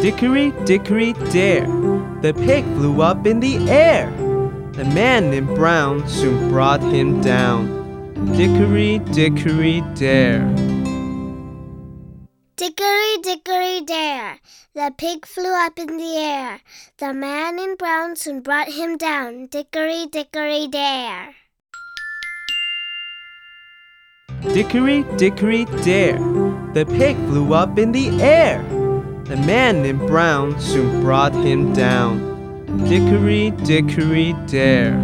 Dickory, dickory, dare, the pig flew up in the air. The man in brown soon brought him down. Dickory, dickory, dare. Dickory, dickory, dare, the pig flew up in the air. The man in brown soon brought him down. Dickory, dickory, dare. Dickory, dickory, dare, the pig flew up in the air. The man in brown soon brought him down. Dickory, dickory, dare.